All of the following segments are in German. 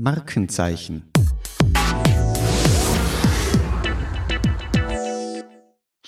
Markenzeichen.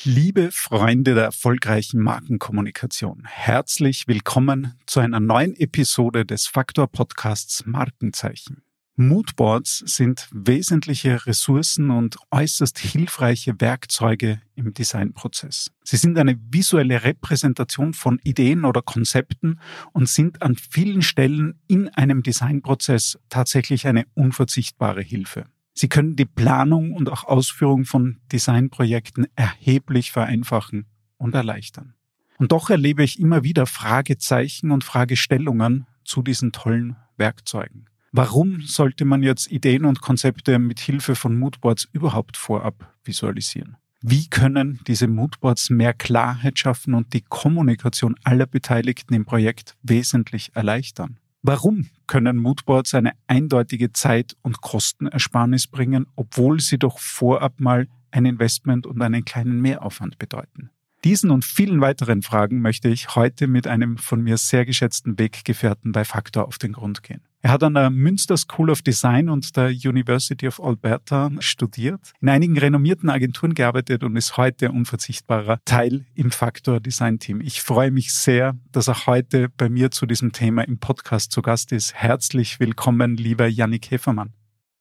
Liebe Freunde der erfolgreichen Markenkommunikation, herzlich willkommen zu einer neuen Episode des Faktor Podcasts Markenzeichen. Moodboards sind wesentliche Ressourcen und äußerst hilfreiche Werkzeuge im Designprozess. Sie sind eine visuelle Repräsentation von Ideen oder Konzepten und sind an vielen Stellen in einem Designprozess tatsächlich eine unverzichtbare Hilfe. Sie können die Planung und auch Ausführung von Designprojekten erheblich vereinfachen und erleichtern. Und doch erlebe ich immer wieder Fragezeichen und Fragestellungen zu diesen tollen Werkzeugen. Warum sollte man jetzt Ideen und Konzepte mit Hilfe von Moodboards überhaupt vorab visualisieren? Wie können diese Moodboards mehr Klarheit schaffen und die Kommunikation aller Beteiligten im Projekt wesentlich erleichtern? Warum können Moodboards eine eindeutige Zeit- und Kostenersparnis bringen, obwohl sie doch vorab mal ein Investment und einen kleinen Mehraufwand bedeuten? Diesen und vielen weiteren Fragen möchte ich heute mit einem von mir sehr geschätzten Weggefährten bei Factor auf den Grund gehen. Er hat an der Münster School of Design und der University of Alberta studiert, in einigen renommierten Agenturen gearbeitet und ist heute unverzichtbarer Teil im Faktor Design Team. Ich freue mich sehr, dass er heute bei mir zu diesem Thema im Podcast zu Gast ist. Herzlich willkommen, lieber Yannick Hefermann.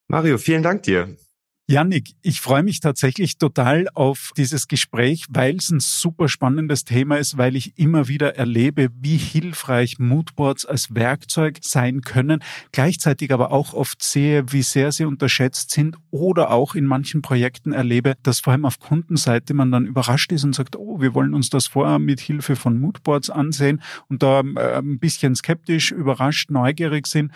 Mario, vielen Dank dir. Janik, ich freue mich tatsächlich total auf dieses Gespräch, weil es ein super spannendes Thema ist, weil ich immer wieder erlebe, wie hilfreich Moodboards als Werkzeug sein können, gleichzeitig aber auch oft sehe, wie sehr sie unterschätzt sind oder auch in manchen Projekten erlebe, dass vor allem auf Kundenseite man dann überrascht ist und sagt, oh, wir wollen uns das vorher mit Hilfe von Moodboards ansehen und da äh, ein bisschen skeptisch, überrascht, neugierig sind.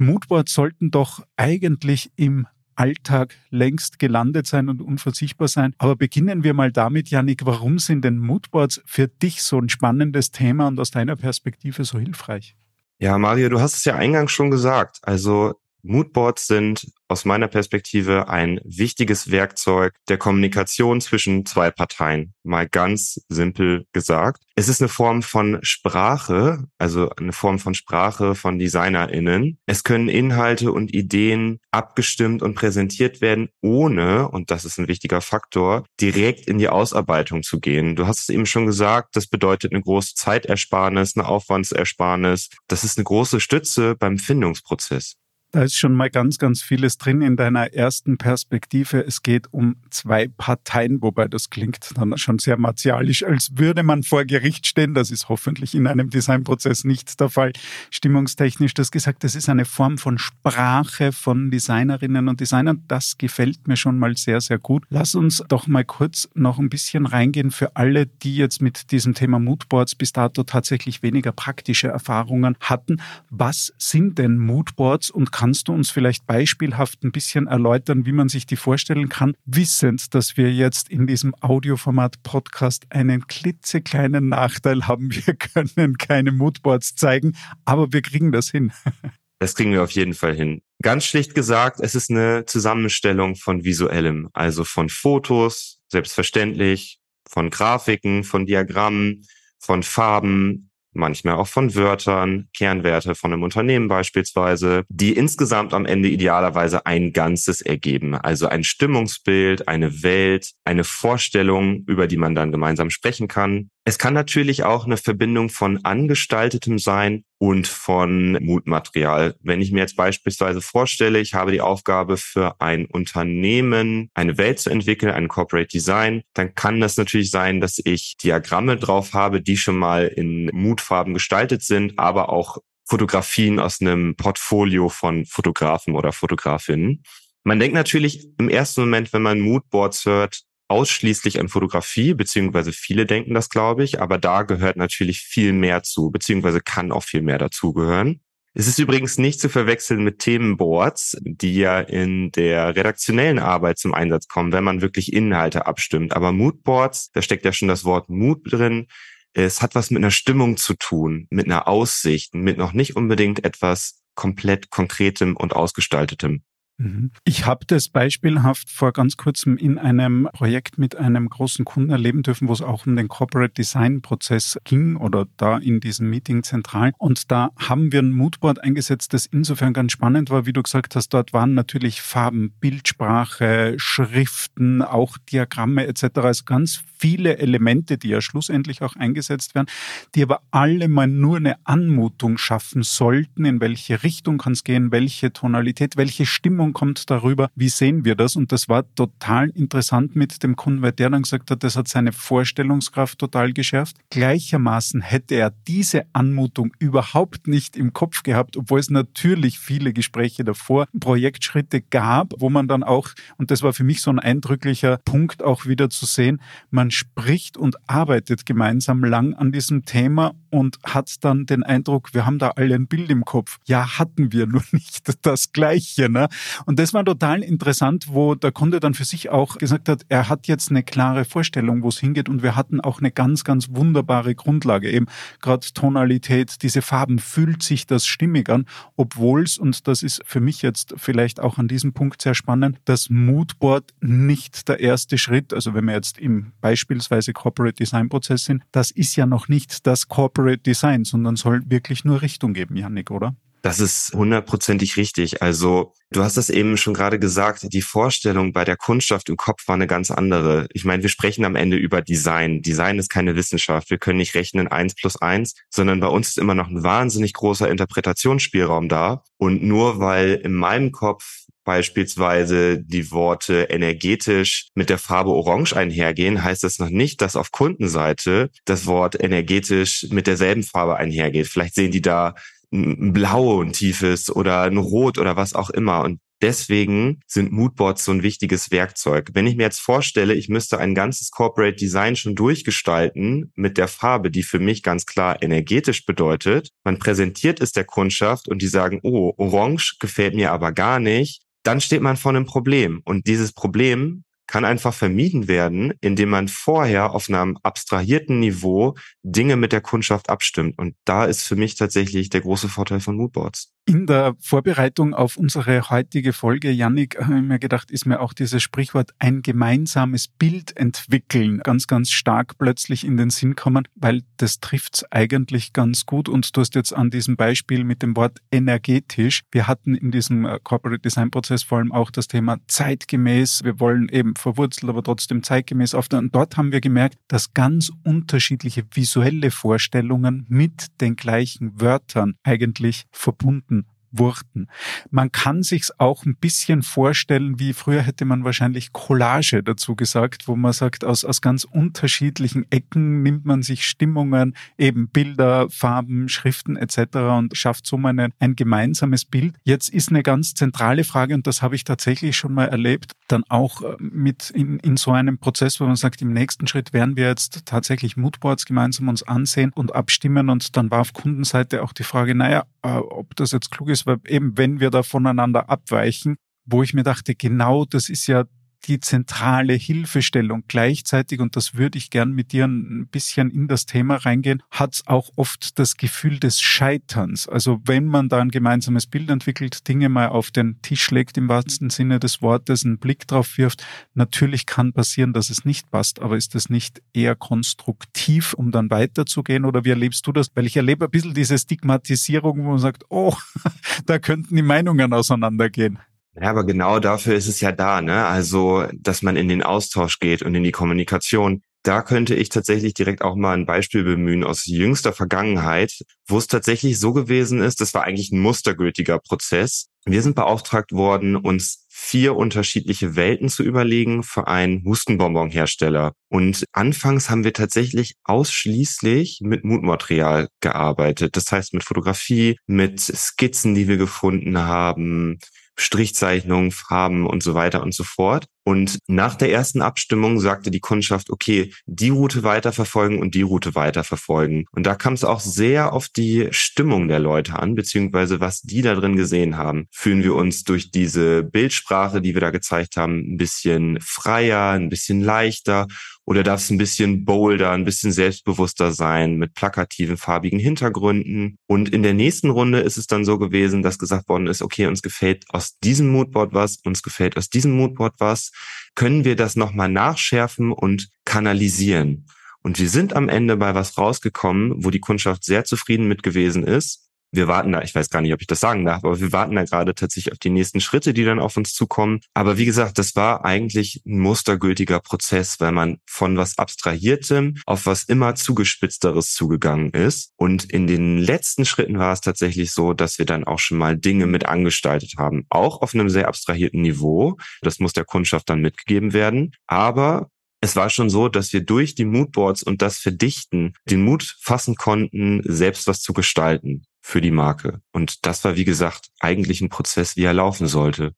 Moodboards sollten doch eigentlich im Alltag längst gelandet sein und unverzichtbar sein. Aber beginnen wir mal damit, Janik, warum sind denn Moodboards für dich so ein spannendes Thema und aus deiner Perspektive so hilfreich? Ja, Mario, du hast es ja eingangs schon gesagt. Also Moodboards sind aus meiner Perspektive ein wichtiges Werkzeug der Kommunikation zwischen zwei Parteien. Mal ganz simpel gesagt. Es ist eine Form von Sprache, also eine Form von Sprache von DesignerInnen. Es können Inhalte und Ideen abgestimmt und präsentiert werden, ohne, und das ist ein wichtiger Faktor, direkt in die Ausarbeitung zu gehen. Du hast es eben schon gesagt, das bedeutet eine große Zeitersparnis, eine Aufwandsersparnis. Das ist eine große Stütze beim Findungsprozess. Da ist schon mal ganz, ganz vieles drin in deiner ersten Perspektive. Es geht um zwei Parteien, wobei das klingt dann schon sehr martialisch, als würde man vor Gericht stehen. Das ist hoffentlich in einem Designprozess nicht der Fall. Stimmungstechnisch das gesagt, das ist eine Form von Sprache von Designerinnen und Designern. Das gefällt mir schon mal sehr, sehr gut. Lass uns doch mal kurz noch ein bisschen reingehen für alle, die jetzt mit diesem Thema Moodboards bis dato tatsächlich weniger praktische Erfahrungen hatten. Was sind denn Moodboards und Kannst du uns vielleicht beispielhaft ein bisschen erläutern, wie man sich die vorstellen kann, wissend, dass wir jetzt in diesem Audioformat Podcast einen klitzekleinen Nachteil haben. Wir können keine Moodboards zeigen, aber wir kriegen das hin. Das kriegen wir auf jeden Fall hin. Ganz schlicht gesagt, es ist eine Zusammenstellung von visuellem, also von Fotos, selbstverständlich, von Grafiken, von Diagrammen, von Farben, manchmal auch von Wörtern, Kernwerte von einem Unternehmen beispielsweise, die insgesamt am Ende idealerweise ein Ganzes ergeben. Also ein Stimmungsbild, eine Welt, eine Vorstellung, über die man dann gemeinsam sprechen kann. Es kann natürlich auch eine Verbindung von Angestaltetem sein und von Mutmaterial. Wenn ich mir jetzt beispielsweise vorstelle, ich habe die Aufgabe für ein Unternehmen eine Welt zu entwickeln, ein Corporate Design, dann kann das natürlich sein, dass ich Diagramme drauf habe, die schon mal in Mutfarben gestaltet sind, aber auch Fotografien aus einem Portfolio von Fotografen oder Fotografinnen. Man denkt natürlich im ersten Moment, wenn man Moodboards hört, ausschließlich an Fotografie, beziehungsweise viele denken das, glaube ich, aber da gehört natürlich viel mehr zu, beziehungsweise kann auch viel mehr dazugehören. Es ist übrigens nicht zu verwechseln mit Themenboards, die ja in der redaktionellen Arbeit zum Einsatz kommen, wenn man wirklich Inhalte abstimmt. Aber Moodboards, da steckt ja schon das Wort Mood drin. Es hat was mit einer Stimmung zu tun, mit einer Aussicht, mit noch nicht unbedingt etwas komplett Konkretem und Ausgestaltetem. Mhm. Ich habe das beispielhaft vor ganz kurzem in einem Projekt mit einem großen Kunden erleben dürfen, wo es auch um den Corporate Design Prozess ging oder da in diesem Meeting zentral. Und da haben wir ein Moodboard eingesetzt, das insofern ganz spannend war, wie du gesagt hast, dort waren natürlich Farben, Bildsprache, Schriften, auch Diagramme etc. Also ganz viele Elemente, die ja schlussendlich auch eingesetzt werden, die aber alle mal nur eine Anmutung schaffen sollten, in welche Richtung kann es gehen, welche Tonalität, welche Stimmung kommt darüber, wie sehen wir das? Und das war total interessant mit dem Kunden, weil der dann gesagt hat, das hat seine Vorstellungskraft total geschärft. Gleichermaßen hätte er diese Anmutung überhaupt nicht im Kopf gehabt, obwohl es natürlich viele Gespräche davor, Projektschritte gab, wo man dann auch, und das war für mich so ein eindrücklicher Punkt auch wieder zu sehen, man spricht und arbeitet gemeinsam lang an diesem Thema und hat dann den Eindruck, wir haben da alle ein Bild im Kopf. Ja, hatten wir nur nicht das Gleiche. Ne? Und das war total interessant, wo der Kunde dann für sich auch gesagt hat, er hat jetzt eine klare Vorstellung, wo es hingeht und wir hatten auch eine ganz, ganz wunderbare Grundlage. Eben gerade Tonalität, diese Farben, fühlt sich das stimmig an, obwohl es, und das ist für mich jetzt vielleicht auch an diesem Punkt sehr spannend, das Moodboard nicht der erste Schritt, also wenn wir jetzt im beispielsweise Corporate Design Prozess sind, das ist ja noch nicht das Corporate Design, sondern soll wirklich nur Richtung geben, Janik, oder? Das ist hundertprozentig richtig. Also du hast das eben schon gerade gesagt, die Vorstellung bei der Kundschaft im Kopf war eine ganz andere. Ich meine, wir sprechen am Ende über Design. Design ist keine Wissenschaft. Wir können nicht rechnen eins plus eins, sondern bei uns ist immer noch ein wahnsinnig großer Interpretationsspielraum da. Und nur weil in meinem Kopf beispielsweise die Worte energetisch mit der Farbe Orange einhergehen, heißt das noch nicht, dass auf Kundenseite das Wort energetisch mit derselben Farbe einhergeht. Vielleicht sehen die da ein Blau, ein tiefes oder ein Rot oder was auch immer. Und deswegen sind Moodboards so ein wichtiges Werkzeug. Wenn ich mir jetzt vorstelle, ich müsste ein ganzes Corporate Design schon durchgestalten mit der Farbe, die für mich ganz klar energetisch bedeutet, man präsentiert es der Kundschaft und die sagen, oh, Orange gefällt mir aber gar nicht, dann steht man vor einem Problem. Und dieses Problem kann einfach vermieden werden, indem man vorher auf einem abstrahierten Niveau Dinge mit der Kundschaft abstimmt. Und da ist für mich tatsächlich der große Vorteil von Moodboards. In der Vorbereitung auf unsere heutige Folge, Yannick, habe ich mir gedacht, ist mir auch dieses Sprichwort ein gemeinsames Bild entwickeln ganz, ganz stark plötzlich in den Sinn kommen, weil das trifft's eigentlich ganz gut. Und du hast jetzt an diesem Beispiel mit dem Wort energetisch, wir hatten in diesem äh, Corporate Design Prozess vor allem auch das Thema zeitgemäß. Wir wollen eben verwurzelt, aber trotzdem zeitgemäß auf. Und dort haben wir gemerkt, dass ganz unterschiedliche visuelle Vorstellungen mit den gleichen Wörtern eigentlich verbunden wurden. Man kann sich's auch ein bisschen vorstellen, wie früher hätte man wahrscheinlich Collage dazu gesagt, wo man sagt, aus, aus ganz unterschiedlichen Ecken nimmt man sich Stimmungen, eben Bilder, Farben, Schriften etc. und schafft so mal ein, ein gemeinsames Bild. Jetzt ist eine ganz zentrale Frage und das habe ich tatsächlich schon mal erlebt, dann auch äh, mit in, in so einem Prozess, wo man sagt, im nächsten Schritt werden wir jetzt tatsächlich Moodboards gemeinsam uns ansehen und abstimmen und dann war auf Kundenseite auch die Frage, naja, ob das jetzt klug ist, weil eben wenn wir da voneinander abweichen, wo ich mir dachte, genau das ist ja die zentrale Hilfestellung. Gleichzeitig, und das würde ich gern mit dir ein bisschen in das Thema reingehen, hat auch oft das Gefühl des Scheiterns. Also wenn man da ein gemeinsames Bild entwickelt, Dinge mal auf den Tisch legt im wahrsten Sinne des Wortes, einen Blick drauf wirft, natürlich kann passieren, dass es nicht passt, aber ist das nicht eher konstruktiv, um dann weiterzugehen? Oder wie erlebst du das? Weil ich erlebe ein bisschen diese Stigmatisierung, wo man sagt, oh, da könnten die Meinungen auseinandergehen. Ja, aber genau dafür ist es ja da, ne? Also, dass man in den Austausch geht und in die Kommunikation. Da könnte ich tatsächlich direkt auch mal ein Beispiel bemühen aus jüngster Vergangenheit, wo es tatsächlich so gewesen ist, das war eigentlich ein mustergültiger Prozess. Wir sind beauftragt worden, uns vier unterschiedliche Welten zu überlegen für einen Hustenbonbonhersteller. Und anfangs haben wir tatsächlich ausschließlich mit Mutmaterial gearbeitet. Das heißt mit Fotografie, mit Skizzen, die wir gefunden haben, Strichzeichnungen, Farben und so weiter und so fort. Und nach der ersten Abstimmung sagte die Kundschaft, okay, die Route weiterverfolgen und die Route weiterverfolgen. Und da kam es auch sehr auf die Stimmung der Leute an, beziehungsweise was die da drin gesehen haben. Fühlen wir uns durch diese Bildsprache, die wir da gezeigt haben, ein bisschen freier, ein bisschen leichter oder darf es ein bisschen bolder, ein bisschen selbstbewusster sein mit plakativen, farbigen Hintergründen. Und in der nächsten Runde ist es dann so gewesen, dass gesagt worden ist, okay, uns gefällt aus diesem Moodboard was, uns gefällt aus diesem Moodboard was. Können wir das nochmal nachschärfen und kanalisieren? Und wir sind am Ende bei was rausgekommen, wo die Kundschaft sehr zufrieden mit gewesen ist wir warten da, ich weiß gar nicht, ob ich das sagen darf, aber wir warten da gerade tatsächlich auf die nächsten Schritte, die dann auf uns zukommen. Aber wie gesagt, das war eigentlich ein mustergültiger Prozess, weil man von was Abstrahiertem auf was immer zugespitzteres zugegangen ist. Und in den letzten Schritten war es tatsächlich so, dass wir dann auch schon mal Dinge mit angestaltet haben, auch auf einem sehr abstrahierten Niveau. Das muss der Kundschaft dann mitgegeben werden. Aber es war schon so, dass wir durch die Moodboards und das Verdichten den Mut fassen konnten, selbst was zu gestalten für die Marke. Und das war, wie gesagt, eigentlich ein Prozess, wie er laufen sollte.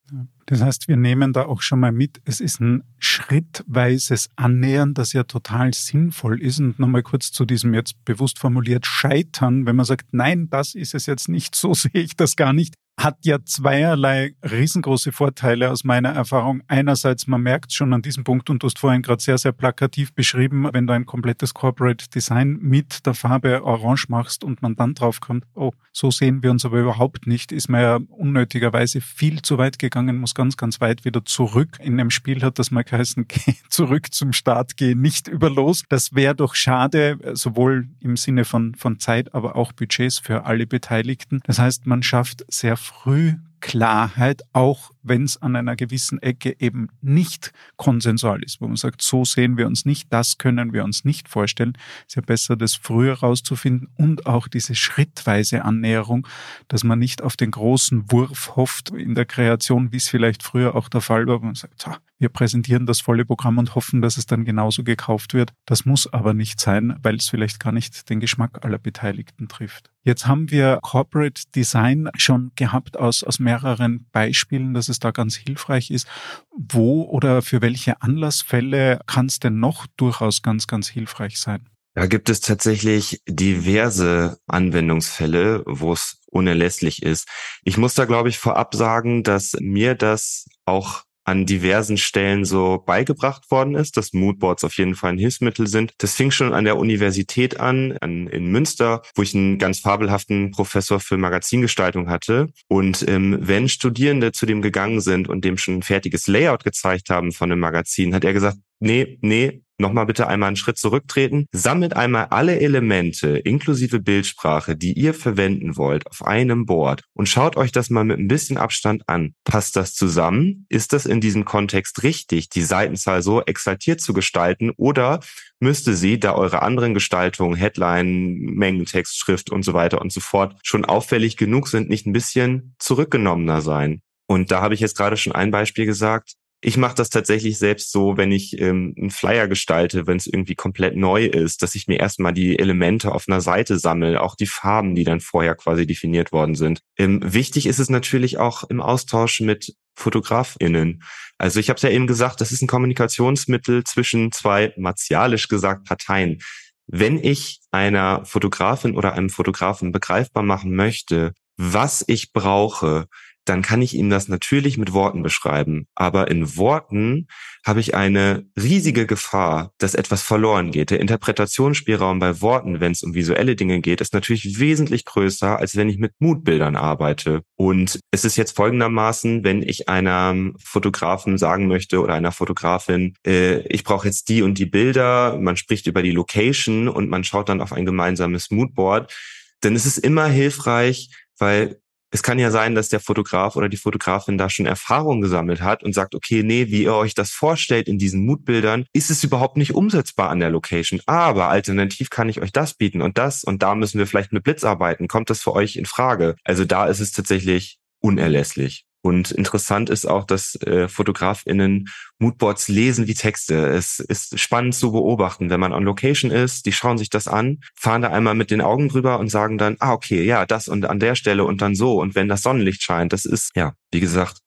Das heißt, wir nehmen da auch schon mal mit, es ist ein schrittweises Annähern, das ja total sinnvoll ist. Und nochmal kurz zu diesem jetzt bewusst formuliert Scheitern, wenn man sagt, nein, das ist es jetzt nicht, so sehe ich das gar nicht hat ja zweierlei riesengroße Vorteile aus meiner Erfahrung. Einerseits, man merkt schon an diesem Punkt, und du hast vorhin gerade sehr, sehr plakativ beschrieben, wenn du ein komplettes Corporate Design mit der Farbe Orange machst und man dann draufkommt, oh, so sehen wir uns aber überhaupt nicht, ist man ja unnötigerweise viel zu weit gegangen, muss ganz, ganz weit wieder zurück. In einem Spiel hat das mal geheißen, geh zurück zum Start, geh nicht über los. Das wäre doch schade, sowohl im Sinne von, von Zeit, aber auch Budgets für alle Beteiligten. Das heißt, man schafft sehr früh Klarheit, auch wenn es an einer gewissen Ecke eben nicht konsensual ist, wo man sagt, so sehen wir uns nicht, das können wir uns nicht vorstellen. ist ja besser, das früher rauszufinden und auch diese schrittweise Annäherung, dass man nicht auf den großen Wurf hofft in der Kreation, wie es vielleicht früher auch der Fall war, wo man sagt, so, wir präsentieren das volle Programm und hoffen, dass es dann genauso gekauft wird. Das muss aber nicht sein, weil es vielleicht gar nicht den Geschmack aller Beteiligten trifft. Jetzt haben wir Corporate Design schon gehabt aus, aus mehreren Beispielen, dass es da ganz hilfreich ist. Wo oder für welche Anlassfälle kann es denn noch durchaus ganz, ganz hilfreich sein? Da gibt es tatsächlich diverse Anwendungsfälle, wo es unerlässlich ist. Ich muss da, glaube ich, vorab sagen, dass mir das auch an diversen Stellen so beigebracht worden ist, dass Moodboards auf jeden Fall ein Hilfsmittel sind. Das fing schon an der Universität an, an in Münster, wo ich einen ganz fabelhaften Professor für Magazingestaltung hatte. Und ähm, wenn Studierende zu dem gegangen sind und dem schon ein fertiges Layout gezeigt haben von einem Magazin, hat er gesagt, nee, nee, nochmal bitte einmal einen Schritt zurücktreten. Sammelt einmal alle Elemente inklusive Bildsprache, die ihr verwenden wollt, auf einem Board und schaut euch das mal mit ein bisschen Abstand an. Passt das zusammen? Ist das in diesem Kontext richtig, die Seitenzahl so exaltiert zu gestalten oder müsste sie, da eure anderen Gestaltungen, Headline, Mengentext, Schrift und so weiter und so fort schon auffällig genug sind, nicht ein bisschen zurückgenommener sein? Und da habe ich jetzt gerade schon ein Beispiel gesagt. Ich mache das tatsächlich selbst so, wenn ich ähm, einen Flyer gestalte, wenn es irgendwie komplett neu ist, dass ich mir erstmal die Elemente auf einer Seite sammle, auch die Farben, die dann vorher quasi definiert worden sind. Ähm, wichtig ist es natürlich auch im Austausch mit FotografInnen. Also ich habe es ja eben gesagt, das ist ein Kommunikationsmittel zwischen zwei martialisch gesagt Parteien. Wenn ich einer Fotografin oder einem Fotografen begreifbar machen möchte, was ich brauche, dann kann ich ihm das natürlich mit Worten beschreiben. Aber in Worten habe ich eine riesige Gefahr, dass etwas verloren geht. Der Interpretationsspielraum bei Worten, wenn es um visuelle Dinge geht, ist natürlich wesentlich größer, als wenn ich mit Mutbildern arbeite. Und es ist jetzt folgendermaßen, wenn ich einem Fotografen sagen möchte oder einer Fotografin, äh, ich brauche jetzt die und die Bilder, man spricht über die Location und man schaut dann auf ein gemeinsames Moodboard, dann ist es immer hilfreich, weil es kann ja sein, dass der Fotograf oder die Fotografin da schon Erfahrung gesammelt hat und sagt, okay, nee, wie ihr euch das vorstellt in diesen Mutbildern, ist es überhaupt nicht umsetzbar an der Location. Aber alternativ kann ich euch das bieten und das und da müssen wir vielleicht mit Blitz arbeiten. Kommt das für euch in Frage? Also da ist es tatsächlich unerlässlich. Und interessant ist auch, dass äh, FotografInnen Moodboards lesen wie Texte. Es ist spannend zu beobachten, wenn man on Location ist, die schauen sich das an, fahren da einmal mit den Augen drüber und sagen dann, ah, okay, ja, das und an der Stelle und dann so. Und wenn das Sonnenlicht scheint, das ist, ja, wie gesagt,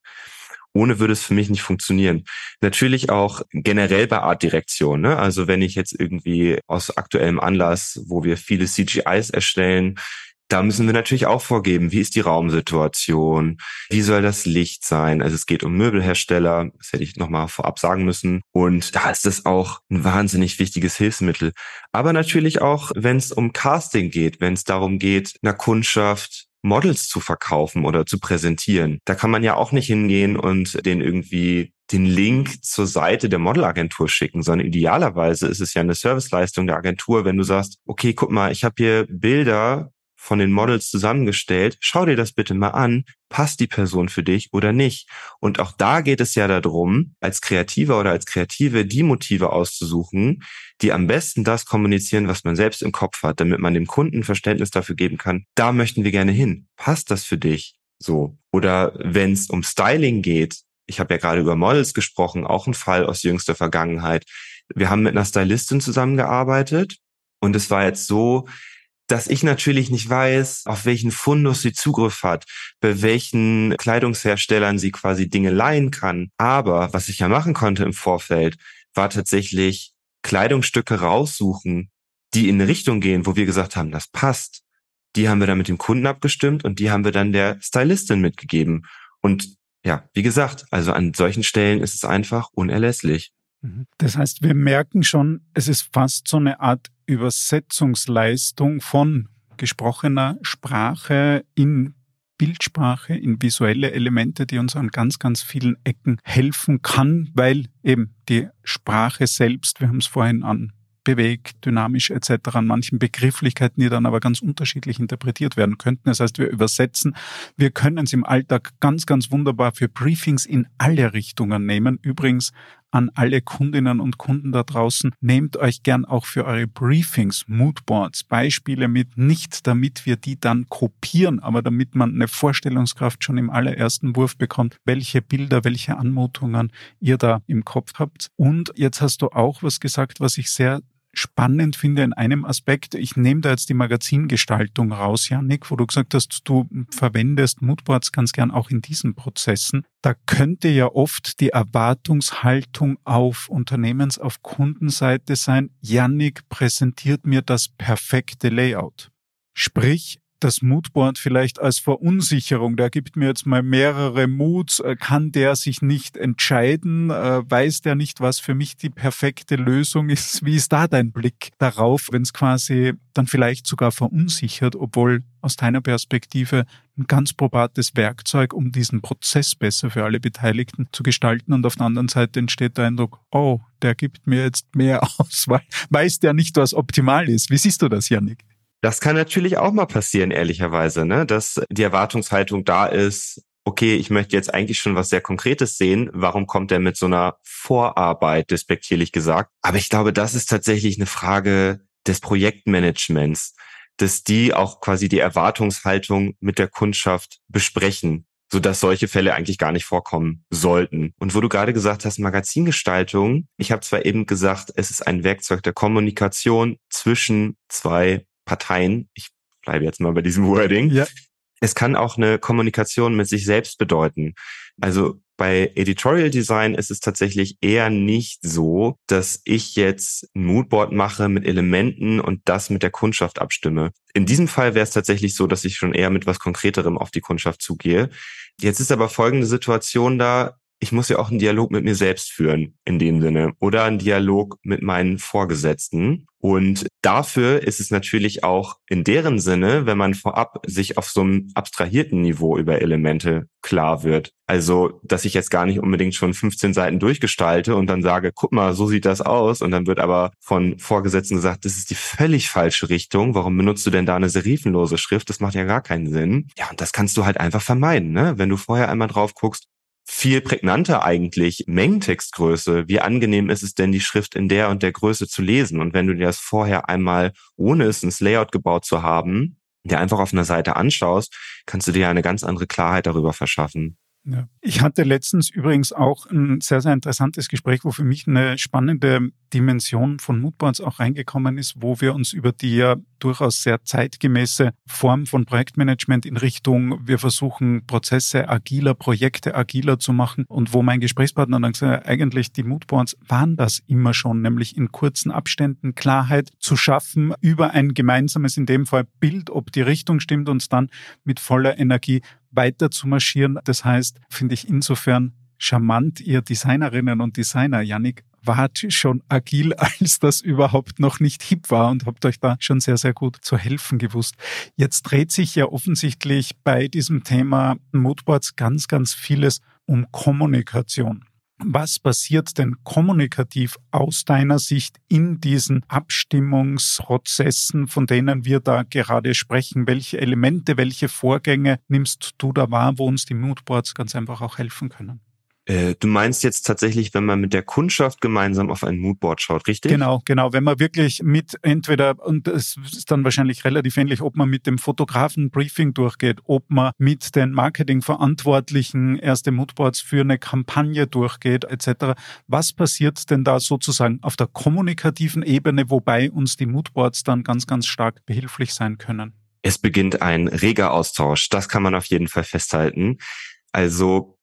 ohne würde es für mich nicht funktionieren. Natürlich auch generell bei Artdirektion. Ne? Also wenn ich jetzt irgendwie aus aktuellem Anlass, wo wir viele CGIs erstellen, da müssen wir natürlich auch vorgeben, wie ist die Raumsituation, wie soll das Licht sein. Also es geht um Möbelhersteller, das hätte ich nochmal vorab sagen müssen. Und da ist es auch ein wahnsinnig wichtiges Hilfsmittel. Aber natürlich auch, wenn es um Casting geht, wenn es darum geht, einer Kundschaft Models zu verkaufen oder zu präsentieren. Da kann man ja auch nicht hingehen und den irgendwie den Link zur Seite der Modelagentur schicken, sondern idealerweise ist es ja eine Serviceleistung der Agentur, wenn du sagst, okay, guck mal, ich habe hier Bilder von den Models zusammengestellt. Schau dir das bitte mal an. Passt die Person für dich oder nicht? Und auch da geht es ja darum, als Kreativer oder als Kreative die Motive auszusuchen, die am besten das kommunizieren, was man selbst im Kopf hat, damit man dem Kunden Verständnis dafür geben kann. Da möchten wir gerne hin. Passt das für dich? So. Oder wenn es um Styling geht, ich habe ja gerade über Models gesprochen, auch ein Fall aus jüngster Vergangenheit. Wir haben mit einer Stylistin zusammengearbeitet und es war jetzt so, dass ich natürlich nicht weiß, auf welchen Fundus sie Zugriff hat, bei welchen Kleidungsherstellern sie quasi Dinge leihen kann. Aber was ich ja machen konnte im Vorfeld, war tatsächlich Kleidungsstücke raussuchen, die in eine Richtung gehen, wo wir gesagt haben, das passt. Die haben wir dann mit dem Kunden abgestimmt und die haben wir dann der Stylistin mitgegeben. Und ja, wie gesagt, also an solchen Stellen ist es einfach unerlässlich. Mhm. Das heißt, wir merken schon, es ist fast so eine Art Übersetzungsleistung von gesprochener Sprache in Bildsprache, in visuelle Elemente, die uns an ganz, ganz vielen Ecken helfen kann, weil eben die Sprache selbst, wir haben es vorhin an bewegt, dynamisch etc. an manchen Begrifflichkeiten, die dann aber ganz unterschiedlich interpretiert werden könnten. Das heißt, wir übersetzen. Wir können es im Alltag ganz, ganz wunderbar für Briefings in alle Richtungen nehmen. Übrigens an alle Kundinnen und Kunden da draußen, nehmt euch gern auch für eure Briefings, Moodboards, Beispiele mit, nicht damit wir die dann kopieren, aber damit man eine Vorstellungskraft schon im allerersten Wurf bekommt, welche Bilder, welche Anmutungen ihr da im Kopf habt. Und jetzt hast du auch was gesagt, was ich sehr spannend finde in einem Aspekt. Ich nehme da jetzt die Magazingestaltung raus, Janik, wo du gesagt hast, du verwendest Moodboards ganz gern auch in diesen Prozessen. Da könnte ja oft die Erwartungshaltung auf Unternehmens-, auf Kundenseite sein, Janik präsentiert mir das perfekte Layout. Sprich, das Moodboard vielleicht als Verunsicherung. Der gibt mir jetzt mal mehrere Moods. Äh, kann der sich nicht entscheiden? Äh, weiß der nicht, was für mich die perfekte Lösung ist? Wie ist da dein Blick darauf, wenn es quasi dann vielleicht sogar verunsichert, obwohl aus deiner Perspektive ein ganz probates Werkzeug, um diesen Prozess besser für alle Beteiligten zu gestalten. Und auf der anderen Seite entsteht der Eindruck, oh, der gibt mir jetzt mehr Auswahl. Weiß der nicht, was optimal ist? Wie siehst du das, Janik? Das kann natürlich auch mal passieren, ehrlicherweise, ne? dass die Erwartungshaltung da ist, okay, ich möchte jetzt eigentlich schon was sehr Konkretes sehen. Warum kommt er mit so einer Vorarbeit, despektierlich gesagt? Aber ich glaube, das ist tatsächlich eine Frage des Projektmanagements, dass die auch quasi die Erwartungshaltung mit der Kundschaft besprechen so dass solche Fälle eigentlich gar nicht vorkommen sollten. Und wo du gerade gesagt hast, Magazingestaltung, ich habe zwar eben gesagt, es ist ein Werkzeug der Kommunikation zwischen zwei Parteien, ich bleibe jetzt mal bei diesem Wording, ja. es kann auch eine Kommunikation mit sich selbst bedeuten. Also bei Editorial Design ist es tatsächlich eher nicht so, dass ich jetzt ein Moodboard mache mit Elementen und das mit der Kundschaft abstimme. In diesem Fall wäre es tatsächlich so, dass ich schon eher mit was Konkreterem auf die Kundschaft zugehe. Jetzt ist aber folgende Situation da ich muss ja auch einen Dialog mit mir selbst führen in dem Sinne oder einen Dialog mit meinen Vorgesetzten. Und dafür ist es natürlich auch in deren Sinne, wenn man vorab sich auf so einem abstrahierten Niveau über Elemente klar wird. Also, dass ich jetzt gar nicht unbedingt schon 15 Seiten durchgestalte und dann sage, guck mal, so sieht das aus. Und dann wird aber von Vorgesetzten gesagt, das ist die völlig falsche Richtung. Warum benutzt du denn da eine serifenlose Schrift? Das macht ja gar keinen Sinn. Ja, und das kannst du halt einfach vermeiden, ne? Wenn du vorher einmal drauf guckst, viel prägnanter eigentlich Mengentextgröße. Wie angenehm ist es denn, die Schrift in der und der Größe zu lesen? Und wenn du dir das vorher einmal, ohne es ins Layout gebaut zu haben, dir einfach auf einer Seite anschaust, kannst du dir eine ganz andere Klarheit darüber verschaffen. Ja. Ich hatte letztens übrigens auch ein sehr, sehr interessantes Gespräch, wo für mich eine spannende Dimension von Moodboards auch reingekommen ist, wo wir uns über die ja durchaus sehr zeitgemäße Form von Projektmanagement in Richtung, wir versuchen Prozesse agiler, Projekte agiler zu machen und wo mein Gesprächspartner dann gesagt hat, eigentlich die Moodboards waren das immer schon, nämlich in kurzen Abständen Klarheit zu schaffen über ein gemeinsames, in dem Fall Bild, ob die Richtung stimmt und dann mit voller Energie weiter zu marschieren. Das heißt, finde ich insofern charmant, ihr Designerinnen und Designer, Yannick, wart schon agil, als das überhaupt noch nicht hip war und habt euch da schon sehr, sehr gut zu helfen gewusst. Jetzt dreht sich ja offensichtlich bei diesem Thema Moodboards ganz, ganz vieles um Kommunikation. Was passiert denn kommunikativ aus deiner Sicht in diesen Abstimmungsprozessen, von denen wir da gerade sprechen? Welche Elemente, welche Vorgänge nimmst du da wahr, wo uns die Moodboards ganz einfach auch helfen können? Äh, du meinst jetzt tatsächlich, wenn man mit der Kundschaft gemeinsam auf ein Moodboard schaut, richtig? Genau, genau. Wenn man wirklich mit entweder, und es ist dann wahrscheinlich relativ ähnlich, ob man mit dem Fotografen Briefing durchgeht, ob man mit den Marketingverantwortlichen erste Moodboards für eine Kampagne durchgeht, etc. Was passiert denn da sozusagen auf der kommunikativen Ebene, wobei uns die Moodboards dann ganz, ganz stark behilflich sein können? Es beginnt ein reger Austausch. Das kann man auf jeden Fall festhalten. Also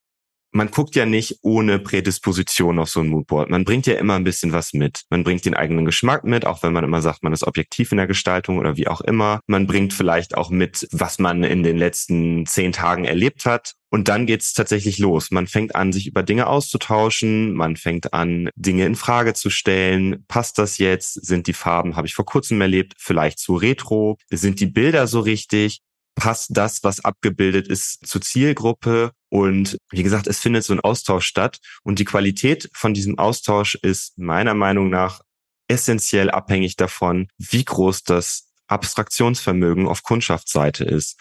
man guckt ja nicht ohne Prädisposition auf so ein Moodboard. Man bringt ja immer ein bisschen was mit. Man bringt den eigenen Geschmack mit, auch wenn man immer sagt, man ist objektiv in der Gestaltung oder wie auch immer. Man bringt vielleicht auch mit, was man in den letzten zehn Tagen erlebt hat. Und dann geht's tatsächlich los. Man fängt an, sich über Dinge auszutauschen. Man fängt an, Dinge in Frage zu stellen. Passt das jetzt? Sind die Farben, habe ich vor kurzem erlebt, vielleicht zu retro? Sind die Bilder so richtig? passt das, was abgebildet ist, zur Zielgruppe. Und wie gesagt, es findet so ein Austausch statt. Und die Qualität von diesem Austausch ist meiner Meinung nach essentiell abhängig davon, wie groß das Abstraktionsvermögen auf Kundschaftsseite ist.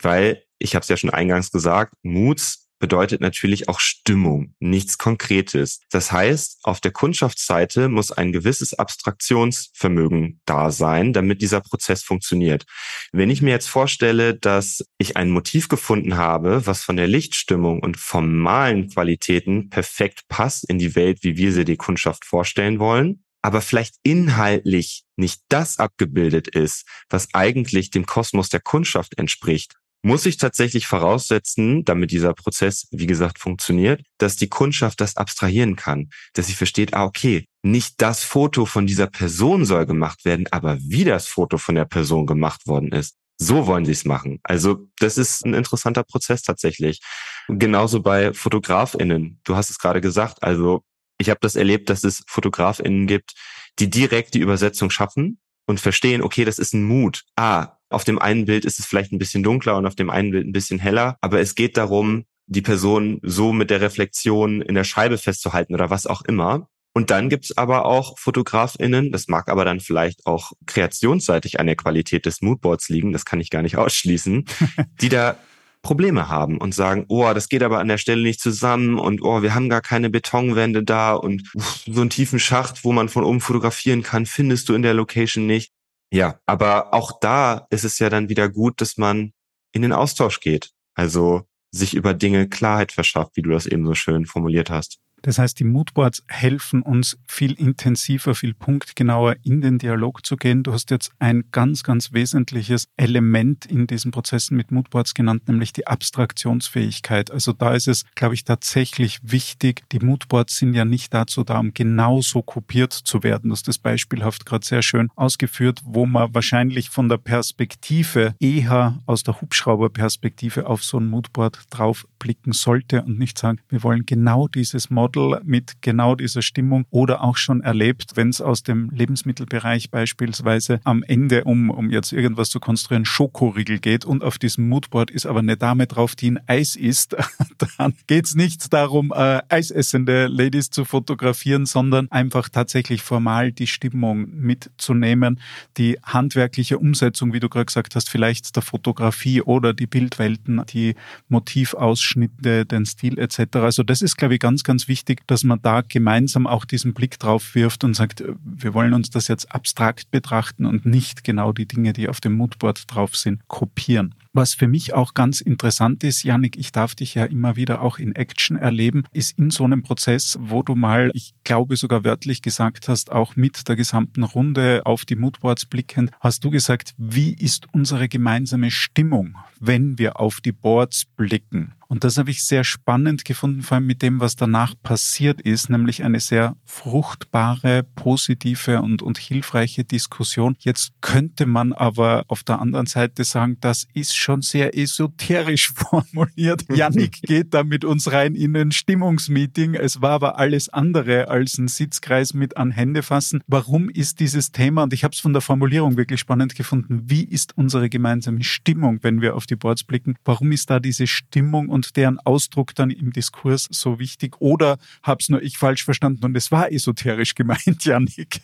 Weil, ich habe es ja schon eingangs gesagt, Moods bedeutet natürlich auch Stimmung, nichts Konkretes. Das heißt, auf der Kundschaftsseite muss ein gewisses Abstraktionsvermögen da sein, damit dieser Prozess funktioniert. Wenn ich mir jetzt vorstelle, dass ich ein Motiv gefunden habe, was von der Lichtstimmung und formalen Qualitäten perfekt passt in die Welt, wie wir sie die Kundschaft vorstellen wollen, aber vielleicht inhaltlich nicht das abgebildet ist, was eigentlich dem Kosmos der Kundschaft entspricht, muss ich tatsächlich voraussetzen, damit dieser Prozess, wie gesagt, funktioniert, dass die Kundschaft das abstrahieren kann, dass sie versteht, ah, okay, nicht das Foto von dieser Person soll gemacht werden, aber wie das Foto von der Person gemacht worden ist. So wollen sie es machen. Also das ist ein interessanter Prozess tatsächlich. Genauso bei Fotografinnen. Du hast es gerade gesagt. Also ich habe das erlebt, dass es Fotografinnen gibt, die direkt die Übersetzung schaffen und verstehen, okay, das ist ein Mut. Ah, auf dem einen Bild ist es vielleicht ein bisschen dunkler und auf dem einen Bild ein bisschen heller, aber es geht darum, die Person so mit der Reflexion in der Scheibe festzuhalten oder was auch immer. Und dann gibt's aber auch FotografInnen, das mag aber dann vielleicht auch kreationsseitig an der Qualität des Moodboards liegen, das kann ich gar nicht ausschließen, die da Probleme haben und sagen, oh, das geht aber an der Stelle nicht zusammen und oh, wir haben gar keine Betonwände da und so einen tiefen Schacht, wo man von oben fotografieren kann, findest du in der Location nicht. Ja, aber auch da ist es ja dann wieder gut, dass man in den Austausch geht. Also sich über Dinge Klarheit verschafft, wie du das eben so schön formuliert hast. Das heißt, die Moodboards helfen uns viel intensiver, viel punktgenauer in den Dialog zu gehen. Du hast jetzt ein ganz, ganz wesentliches Element in diesen Prozessen mit Moodboards genannt, nämlich die Abstraktionsfähigkeit. Also da ist es, glaube ich, tatsächlich wichtig. Die Moodboards sind ja nicht dazu da, um genauso kopiert zu werden. Du hast das beispielhaft gerade sehr schön ausgeführt, wo man wahrscheinlich von der Perspektive eher aus der Hubschrauberperspektive auf so ein Moodboard drauf blicken sollte und nicht sagen, wir wollen genau dieses Model Model mit genau dieser Stimmung oder auch schon erlebt, wenn es aus dem Lebensmittelbereich beispielsweise am Ende, um, um jetzt irgendwas zu konstruieren, Schokoriegel geht und auf diesem Moodboard ist aber eine Dame drauf, die ein Eis isst, dann geht es nicht darum, äh, eisessende Ladies zu fotografieren, sondern einfach tatsächlich formal die Stimmung mitzunehmen, die handwerkliche Umsetzung, wie du gerade gesagt hast, vielleicht der Fotografie oder die Bildwelten, die Motivausschnitte, den Stil etc. Also das ist, glaube ich, ganz, ganz wichtig wichtig, dass man da gemeinsam auch diesen Blick drauf wirft und sagt, wir wollen uns das jetzt abstrakt betrachten und nicht genau die Dinge, die auf dem Moodboard drauf sind, kopieren. Was für mich auch ganz interessant ist, Janik, ich darf dich ja immer wieder auch in Action erleben, ist in so einem Prozess, wo du mal, ich glaube sogar wörtlich gesagt hast, auch mit der gesamten Runde auf die Moodboards blickend, hast du gesagt, wie ist unsere gemeinsame Stimmung, wenn wir auf die Boards blicken? Und das habe ich sehr spannend gefunden, vor allem mit dem, was danach passiert ist, nämlich eine sehr fruchtbare, positive und, und hilfreiche Diskussion. Jetzt könnte man aber auf der anderen Seite sagen, das ist schon sehr esoterisch formuliert. Yannick geht da mit uns rein in ein Stimmungsmeeting. Es war aber alles andere als ein Sitzkreis mit an Hände fassen. Warum ist dieses Thema, und ich habe es von der Formulierung wirklich spannend gefunden, wie ist unsere gemeinsame Stimmung, wenn wir auf die Boards blicken? Warum ist da diese Stimmung und und deren Ausdruck dann im Diskurs so wichtig? Oder hab's nur ich falsch verstanden und es war esoterisch gemeint, Janik?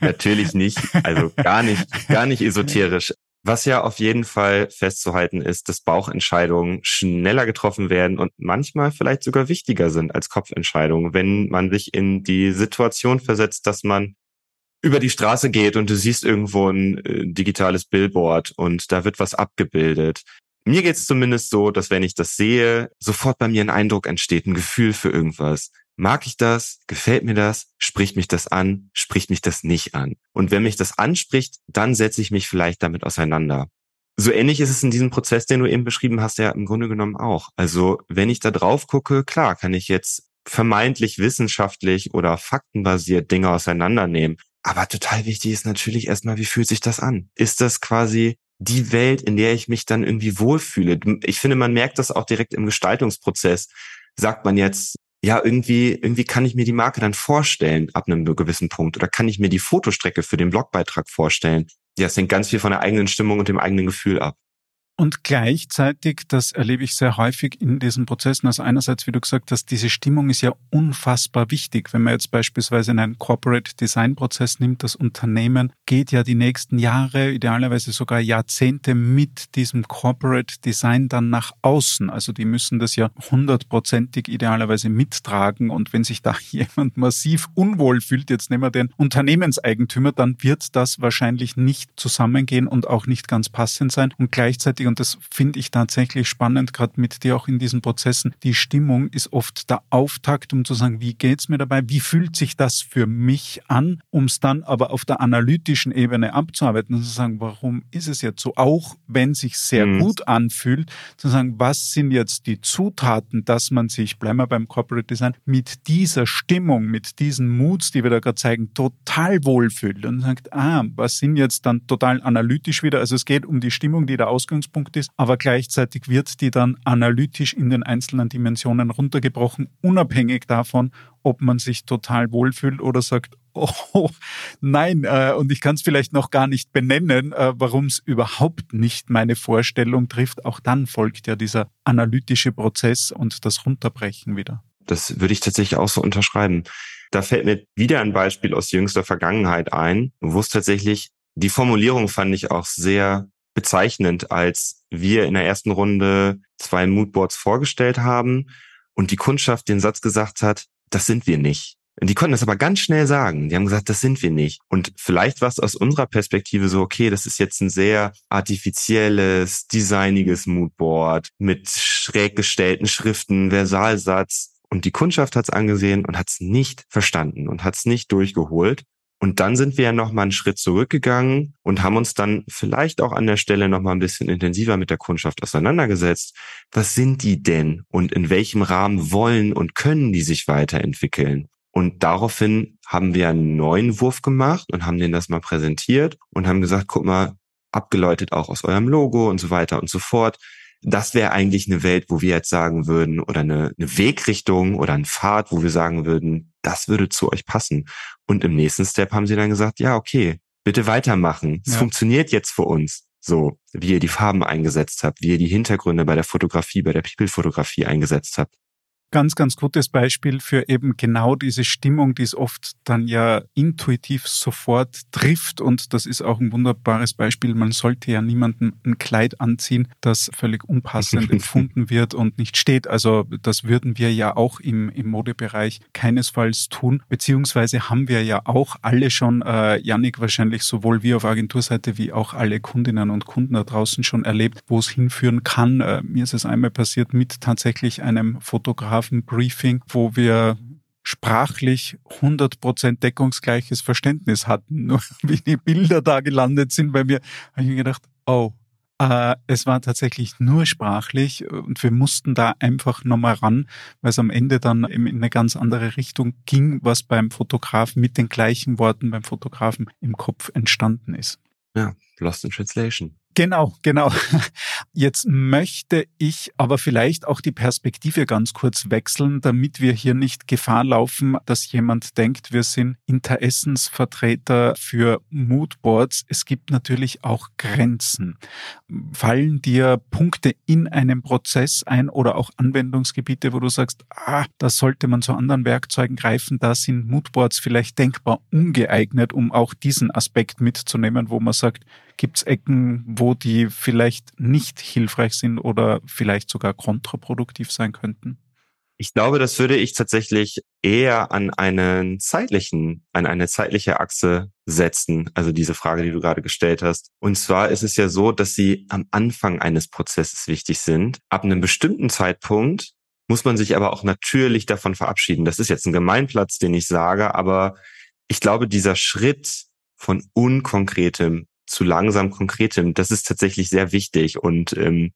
Natürlich nicht. Also gar nicht, gar nicht esoterisch. Was ja auf jeden Fall festzuhalten ist, dass Bauchentscheidungen schneller getroffen werden und manchmal vielleicht sogar wichtiger sind als Kopfentscheidungen, wenn man sich in die Situation versetzt, dass man über die Straße geht und du siehst irgendwo ein äh, digitales Billboard und da wird was abgebildet. Mir geht es zumindest so, dass wenn ich das sehe, sofort bei mir ein Eindruck entsteht, ein Gefühl für irgendwas. Mag ich das? Gefällt mir das? Spricht mich das an? Spricht mich das nicht an? Und wenn mich das anspricht, dann setze ich mich vielleicht damit auseinander. So ähnlich ist es in diesem Prozess, den du eben beschrieben hast, ja im Grunde genommen auch. Also wenn ich da drauf gucke, klar, kann ich jetzt vermeintlich wissenschaftlich oder faktenbasiert Dinge auseinandernehmen. Aber total wichtig ist natürlich erstmal, wie fühlt sich das an? Ist das quasi die Welt, in der ich mich dann irgendwie wohlfühle. Ich finde, man merkt das auch direkt im Gestaltungsprozess. Sagt man jetzt, ja, irgendwie, irgendwie kann ich mir die Marke dann vorstellen ab einem gewissen Punkt oder kann ich mir die Fotostrecke für den Blogbeitrag vorstellen. Ja, es hängt ganz viel von der eigenen Stimmung und dem eigenen Gefühl ab. Und gleichzeitig, das erlebe ich sehr häufig in diesen Prozessen, also einerseits, wie du gesagt hast, diese Stimmung ist ja unfassbar wichtig. Wenn man jetzt beispielsweise einen Corporate Design Prozess nimmt, das Unternehmen geht ja die nächsten Jahre, idealerweise sogar Jahrzehnte mit diesem Corporate Design dann nach außen. Also die müssen das ja hundertprozentig idealerweise mittragen. Und wenn sich da jemand massiv unwohl fühlt, jetzt nehmen wir den Unternehmenseigentümer, dann wird das wahrscheinlich nicht zusammengehen und auch nicht ganz passend sein. Und gleichzeitig wichtig und das finde ich tatsächlich spannend, gerade mit dir auch in diesen Prozessen. Die Stimmung ist oft der Auftakt, um zu sagen, wie geht's mir dabei, wie fühlt sich das für mich an, um es dann aber auf der analytischen Ebene abzuarbeiten und zu sagen, warum ist es jetzt so, auch wenn es sich sehr mhm. gut anfühlt, zu sagen, was sind jetzt die Zutaten, dass man sich, bleiben wir beim Corporate Design, mit dieser Stimmung, mit diesen Moods, die wir da gerade zeigen, total wohlfühlt und sagt, ah, was sind jetzt dann total analytisch wieder, also es geht um die Stimmung, die der Ausgangspunkt Ausgangspunkt ist, aber gleichzeitig wird die dann analytisch in den einzelnen Dimensionen runtergebrochen, unabhängig davon, ob man sich total wohlfühlt oder sagt, oh nein, äh, und ich kann es vielleicht noch gar nicht benennen, äh, warum es überhaupt nicht meine Vorstellung trifft. Auch dann folgt ja dieser analytische Prozess und das Runterbrechen wieder. Das würde ich tatsächlich auch so unterschreiben. Da fällt mir wieder ein Beispiel aus jüngster Vergangenheit ein, wo es tatsächlich die Formulierung fand ich auch sehr bezeichnend, als wir in der ersten Runde zwei Moodboards vorgestellt haben und die Kundschaft den Satz gesagt hat, das sind wir nicht. Die konnten das aber ganz schnell sagen. Die haben gesagt, das sind wir nicht. Und vielleicht war es aus unserer Perspektive so, okay, das ist jetzt ein sehr artifizielles, designiges Moodboard mit schräg gestellten Schriften, Versalsatz. Und die Kundschaft hat es angesehen und hat es nicht verstanden und hat es nicht durchgeholt. Und dann sind wir ja noch mal einen Schritt zurückgegangen und haben uns dann vielleicht auch an der Stelle noch mal ein bisschen intensiver mit der Kundschaft auseinandergesetzt. Was sind die denn und in welchem Rahmen wollen und können die sich weiterentwickeln? Und daraufhin haben wir einen neuen Wurf gemacht und haben den das mal präsentiert und haben gesagt, guck mal, abgeläutet auch aus eurem Logo und so weiter und so fort. Das wäre eigentlich eine Welt, wo wir jetzt sagen würden, oder eine, eine Wegrichtung oder ein Pfad, wo wir sagen würden, das würde zu euch passen. Und im nächsten Step haben sie dann gesagt, ja, okay, bitte weitermachen. Es ja. funktioniert jetzt für uns. So, wie ihr die Farben eingesetzt habt, wie ihr die Hintergründe bei der Fotografie, bei der People-Fotografie eingesetzt habt. Ganz, ganz gutes Beispiel für eben genau diese Stimmung, die es oft dann ja intuitiv sofort trifft. Und das ist auch ein wunderbares Beispiel. Man sollte ja niemandem ein Kleid anziehen, das völlig unpassend empfunden wird und nicht steht. Also das würden wir ja auch im, im Modebereich keinesfalls tun. Beziehungsweise haben wir ja auch alle schon, äh, Yannick wahrscheinlich sowohl wir auf Agenturseite wie auch alle Kundinnen und Kunden da draußen schon erlebt, wo es hinführen kann. Äh, mir ist es einmal passiert mit tatsächlich einem Fotografen-Briefing, wo wir sprachlich 100% deckungsgleiches Verständnis hatten. Nur wie die Bilder da gelandet sind bei mir, habe ich mir gedacht, oh, äh, es war tatsächlich nur sprachlich und wir mussten da einfach nochmal ran, weil es am Ende dann in eine ganz andere Richtung ging, was beim Fotografen mit den gleichen Worten beim Fotografen im Kopf entstanden ist. Ja, Lost in Translation. Genau, genau. Jetzt möchte ich aber vielleicht auch die Perspektive ganz kurz wechseln, damit wir hier nicht Gefahr laufen, dass jemand denkt, wir sind Interessensvertreter für Moodboards. Es gibt natürlich auch Grenzen. Fallen dir Punkte in einem Prozess ein oder auch Anwendungsgebiete, wo du sagst, ah, da sollte man zu anderen Werkzeugen greifen, da sind Moodboards vielleicht denkbar ungeeignet, um auch diesen Aspekt mitzunehmen, wo man sagt, Gibt es Ecken, wo die vielleicht nicht hilfreich sind oder vielleicht sogar kontraproduktiv sein könnten? Ich glaube, das würde ich tatsächlich eher an einen zeitlichen, an eine zeitliche Achse setzen. Also diese Frage, die du gerade gestellt hast. Und zwar ist es ja so, dass sie am Anfang eines Prozesses wichtig sind. Ab einem bestimmten Zeitpunkt muss man sich aber auch natürlich davon verabschieden. Das ist jetzt ein Gemeinplatz, den ich sage, aber ich glaube, dieser Schritt von unkonkretem zu langsam konkretem. Das ist tatsächlich sehr wichtig. Und ähm,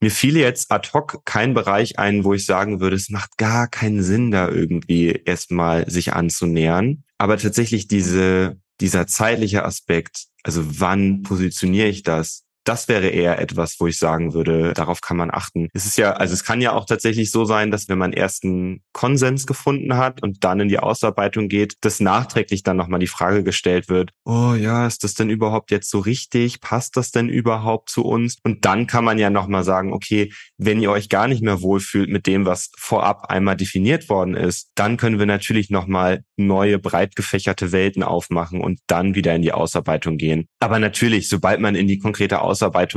mir fiel jetzt ad hoc kein Bereich ein, wo ich sagen würde, es macht gar keinen Sinn, da irgendwie erstmal sich anzunähern. Aber tatsächlich diese, dieser zeitliche Aspekt, also wann positioniere ich das? Das wäre eher etwas, wo ich sagen würde, darauf kann man achten. Es ist ja, also es kann ja auch tatsächlich so sein, dass wenn man erst einen Konsens gefunden hat und dann in die Ausarbeitung geht, dass nachträglich dann nochmal die Frage gestellt wird, oh ja, ist das denn überhaupt jetzt so richtig? Passt das denn überhaupt zu uns? Und dann kann man ja nochmal sagen, okay, wenn ihr euch gar nicht mehr wohlfühlt mit dem, was vorab einmal definiert worden ist, dann können wir natürlich nochmal neue, breit gefächerte Welten aufmachen und dann wieder in die Ausarbeitung gehen. Aber natürlich, sobald man in die konkrete Ausarbeitung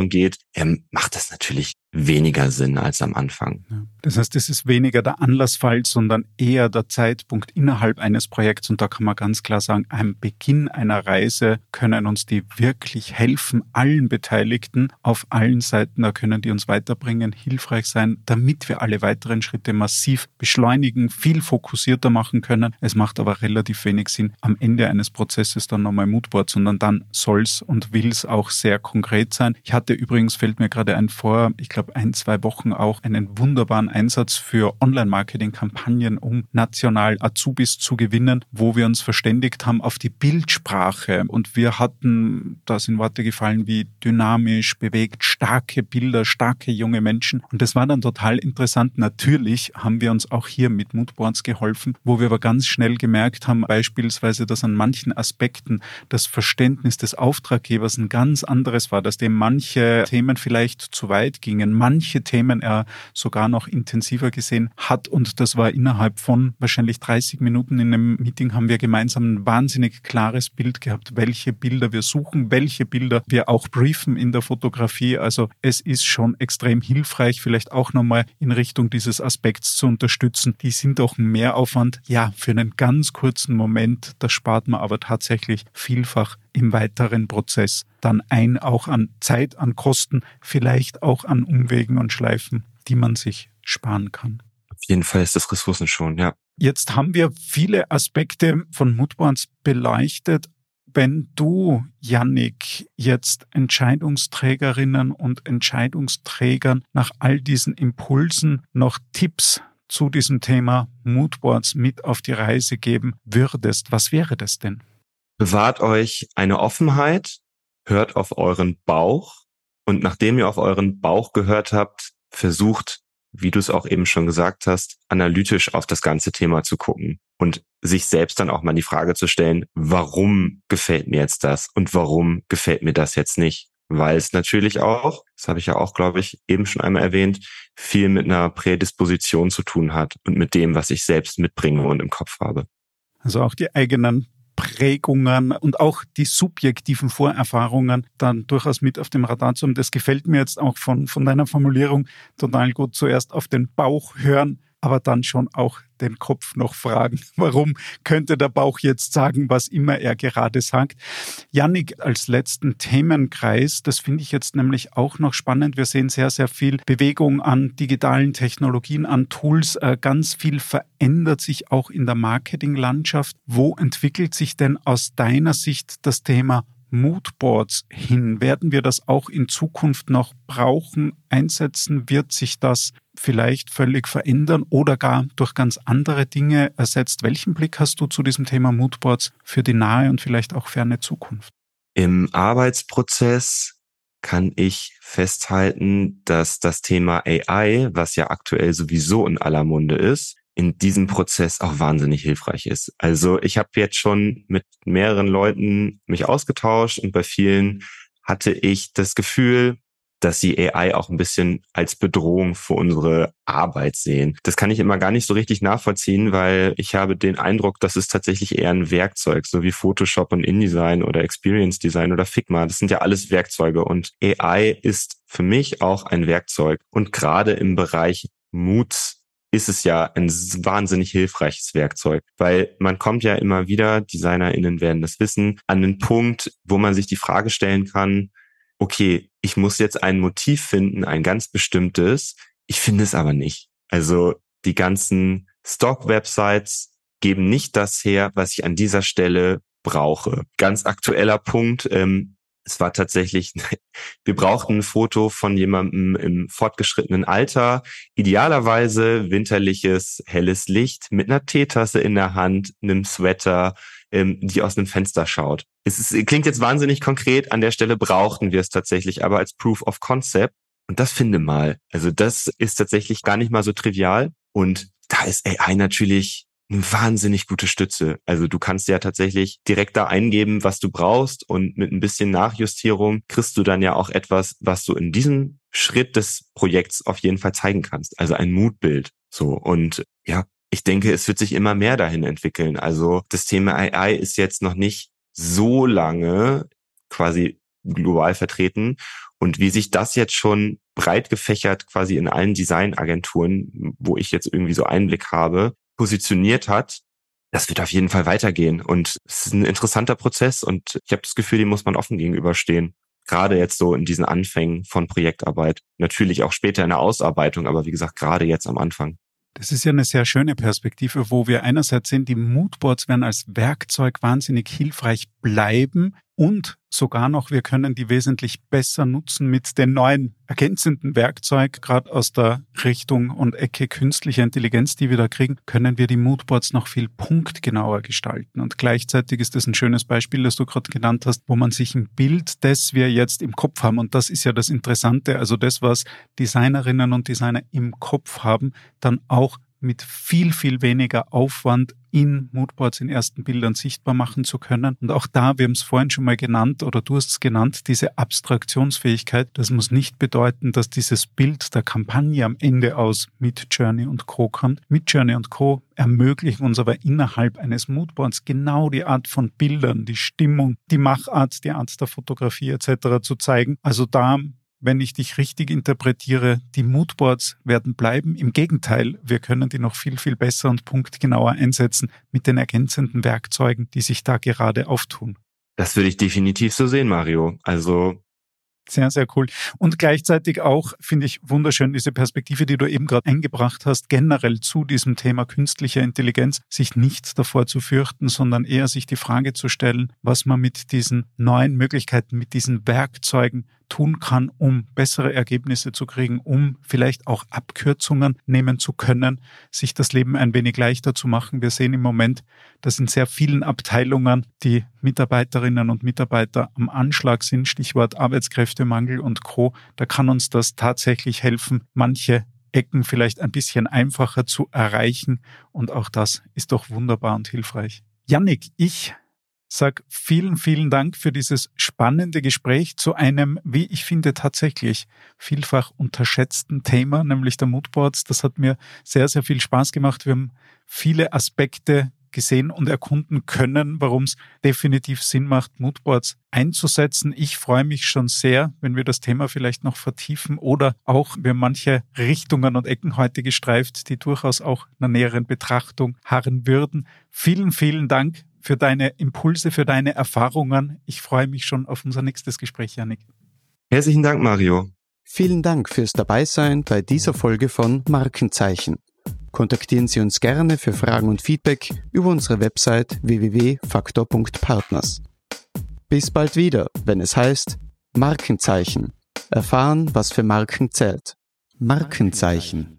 geht, ähm, macht das natürlich weniger Sinn als am Anfang. Das heißt, es ist weniger der Anlassfall, sondern eher der Zeitpunkt innerhalb eines Projekts. Und da kann man ganz klar sagen, am Beginn einer Reise können uns die wirklich helfen, allen Beteiligten auf allen Seiten. Da können die uns weiterbringen, hilfreich sein, damit wir alle weiteren Schritte massiv beschleunigen, viel fokussierter machen können. Es macht aber relativ wenig Sinn, am Ende eines Prozesses dann nochmal Moodboard, sondern dann soll's und will's auch sehr konkret sein. Ich hatte übrigens, fällt mir gerade ein vor, ich glaube, ein, zwei Wochen auch einen wunderbaren Einsatz für Online-Marketing-Kampagnen, um national Azubis zu gewinnen, wo wir uns verständigt haben auf die Bildsprache. Und wir hatten, da sind Worte gefallen wie dynamisch, bewegt, starke Bilder, starke junge Menschen. Und das war dann total interessant. Natürlich haben wir uns auch hier mit Moodboards geholfen, wo wir aber ganz schnell gemerkt haben, beispielsweise, dass an manchen Aspekten das Verständnis des Auftraggebers ein ganz anderes war, dass dem manche Themen vielleicht zu weit gingen, manche Themen er sogar noch intensiver gesehen hat. Und das war innerhalb von wahrscheinlich 30 Minuten in einem Meeting haben wir gemeinsam ein wahnsinnig klares Bild gehabt, welche Bilder wir suchen, welche Bilder wir auch briefen in der Fotografie. Also es ist schon extrem hilfreich, vielleicht auch nochmal in Richtung dieses Aspekts zu unterstützen. Die sind doch ein Mehraufwand. Ja, für einen ganz kurzen Moment, das spart man aber tatsächlich vielfach im weiteren Prozess dann ein, auch an Zeit, an Kosten, vielleicht auch an Umwegen und Schleifen, die man sich sparen kann. Auf jeden Fall ist das Ressourcen schon, ja. Jetzt haben wir viele Aspekte von Moodboards beleuchtet. Wenn du, Yannick, jetzt Entscheidungsträgerinnen und Entscheidungsträgern nach all diesen Impulsen noch Tipps zu diesem Thema Moodboards mit auf die Reise geben würdest, was wäre das denn? Bewahrt euch eine Offenheit, hört auf euren Bauch und nachdem ihr auf euren Bauch gehört habt, versucht, wie du es auch eben schon gesagt hast, analytisch auf das ganze Thema zu gucken und sich selbst dann auch mal die Frage zu stellen, warum gefällt mir jetzt das und warum gefällt mir das jetzt nicht? weil es natürlich auch, das habe ich ja auch, glaube ich, eben schon einmal erwähnt, viel mit einer Prädisposition zu tun hat und mit dem, was ich selbst mitbringe und im Kopf habe. Also auch die eigenen Prägungen und auch die subjektiven Vorerfahrungen dann durchaus mit auf dem Radar zu haben. Das gefällt mir jetzt auch von, von deiner Formulierung total gut. Zuerst auf den Bauch hören, aber dann schon auch den Kopf noch fragen. Warum könnte der Bauch jetzt sagen, was immer er gerade sagt? Yannick, als letzten Themenkreis, das finde ich jetzt nämlich auch noch spannend. Wir sehen sehr, sehr viel Bewegung an digitalen Technologien, an Tools. Äh, ganz viel verändert sich auch in der Marketinglandschaft. Wo entwickelt sich denn aus deiner Sicht das Thema Moodboards hin? Werden wir das auch in Zukunft noch brauchen, einsetzen? Wird sich das vielleicht völlig verändern oder gar durch ganz andere Dinge ersetzt? Welchen Blick hast du zu diesem Thema Moodboards für die nahe und vielleicht auch ferne Zukunft? Im Arbeitsprozess kann ich festhalten, dass das Thema AI, was ja aktuell sowieso in aller Munde ist, in diesem Prozess auch wahnsinnig hilfreich ist. Also ich habe jetzt schon mit mehreren Leuten mich ausgetauscht und bei vielen hatte ich das Gefühl, dass sie AI auch ein bisschen als Bedrohung für unsere Arbeit sehen. Das kann ich immer gar nicht so richtig nachvollziehen, weil ich habe den Eindruck, das ist tatsächlich eher ein Werkzeug, so wie Photoshop und InDesign oder Experience Design oder Figma. Das sind ja alles Werkzeuge und AI ist für mich auch ein Werkzeug. Und gerade im Bereich Moods ist es ja ein wahnsinnig hilfreiches Werkzeug, weil man kommt ja immer wieder, DesignerInnen werden das wissen, an den Punkt, wo man sich die Frage stellen kann, okay, ich muss jetzt ein Motiv finden, ein ganz bestimmtes, ich finde es aber nicht. Also die ganzen Stock-Websites geben nicht das her, was ich an dieser Stelle brauche. Ganz aktueller Punkt, ähm, es war tatsächlich, wir brauchten ein Foto von jemandem im fortgeschrittenen Alter, idealerweise winterliches, helles Licht mit einer Teetasse in der Hand, einem Sweater, ähm, die aus einem Fenster schaut. Es ist, klingt jetzt wahnsinnig konkret, an der Stelle brauchten wir es tatsächlich, aber als Proof of Concept. Und das finde mal. Also das ist tatsächlich gar nicht mal so trivial. Und da ist AI natürlich wahnsinnig gute Stütze. Also du kannst ja tatsächlich direkt da eingeben, was du brauchst und mit ein bisschen Nachjustierung kriegst du dann ja auch etwas, was du in diesem Schritt des Projekts auf jeden Fall zeigen kannst. Also ein Mutbild. So und ja, ich denke, es wird sich immer mehr dahin entwickeln. Also das Thema AI ist jetzt noch nicht so lange quasi global vertreten und wie sich das jetzt schon breit gefächert quasi in allen Designagenturen, wo ich jetzt irgendwie so Einblick habe, positioniert hat, das wird auf jeden Fall weitergehen. Und es ist ein interessanter Prozess und ich habe das Gefühl, dem muss man offen gegenüberstehen. Gerade jetzt so in diesen Anfängen von Projektarbeit. Natürlich auch später in der Ausarbeitung, aber wie gesagt, gerade jetzt am Anfang. Das ist ja eine sehr schöne Perspektive, wo wir einerseits sehen, die Moodboards werden als Werkzeug wahnsinnig hilfreich bleiben und sogar noch, wir können die wesentlich besser nutzen mit den neuen ergänzenden Werkzeug, gerade aus der Richtung und Ecke künstliche Intelligenz, die wir da kriegen, können wir die Moodboards noch viel punktgenauer gestalten. Und gleichzeitig ist das ein schönes Beispiel, das du gerade genannt hast, wo man sich ein Bild, das wir jetzt im Kopf haben, und das ist ja das Interessante, also das, was Designerinnen und Designer im Kopf haben, dann auch mit viel, viel weniger Aufwand in Moodboards in ersten Bildern sichtbar machen zu können. Und auch da, wir haben es vorhin schon mal genannt oder du hast es genannt, diese Abstraktionsfähigkeit, das muss nicht bedeuten, dass dieses Bild der Kampagne am Ende aus mit Journey und Co. kommt. Mit Journey und Co. ermöglichen uns aber innerhalb eines Moodboards genau die Art von Bildern, die Stimmung, die Machart, die Art der Fotografie etc. zu zeigen. Also da wenn ich dich richtig interpretiere, die Moodboards werden bleiben. Im Gegenteil, wir können die noch viel, viel besser und punktgenauer einsetzen mit den ergänzenden Werkzeugen, die sich da gerade auftun. Das würde ich definitiv so sehen, Mario. Also sehr, sehr cool. Und gleichzeitig auch finde ich wunderschön diese Perspektive, die du eben gerade eingebracht hast, generell zu diesem Thema künstlicher Intelligenz, sich nicht davor zu fürchten, sondern eher sich die Frage zu stellen, was man mit diesen neuen Möglichkeiten, mit diesen Werkzeugen tun kann, um bessere Ergebnisse zu kriegen, um vielleicht auch Abkürzungen nehmen zu können, sich das Leben ein wenig leichter zu machen. Wir sehen im Moment, dass in sehr vielen Abteilungen die Mitarbeiterinnen und Mitarbeiter am Anschlag sind, Stichwort Arbeitskräftemangel und Co. Da kann uns das tatsächlich helfen, manche Ecken vielleicht ein bisschen einfacher zu erreichen. Und auch das ist doch wunderbar und hilfreich. Yannick, ich Sag vielen, vielen Dank für dieses spannende Gespräch zu einem, wie ich finde, tatsächlich vielfach unterschätzten Thema, nämlich der Moodboards. Das hat mir sehr, sehr viel Spaß gemacht. Wir haben viele Aspekte gesehen und erkunden können, warum es definitiv Sinn macht, Moodboards einzusetzen. Ich freue mich schon sehr, wenn wir das Thema vielleicht noch vertiefen oder auch wir manche Richtungen und Ecken heute gestreift, die durchaus auch einer näheren Betrachtung harren würden. Vielen, vielen Dank für deine Impulse, für deine Erfahrungen. Ich freue mich schon auf unser nächstes Gespräch, Janik. Herzlichen Dank, Mario. Vielen Dank fürs Dabeisein bei dieser Folge von Markenzeichen. Kontaktieren Sie uns gerne für Fragen und Feedback über unsere Website www.faktor.partners. Bis bald wieder, wenn es heißt Markenzeichen. Erfahren, was für Marken zählt. Markenzeichen.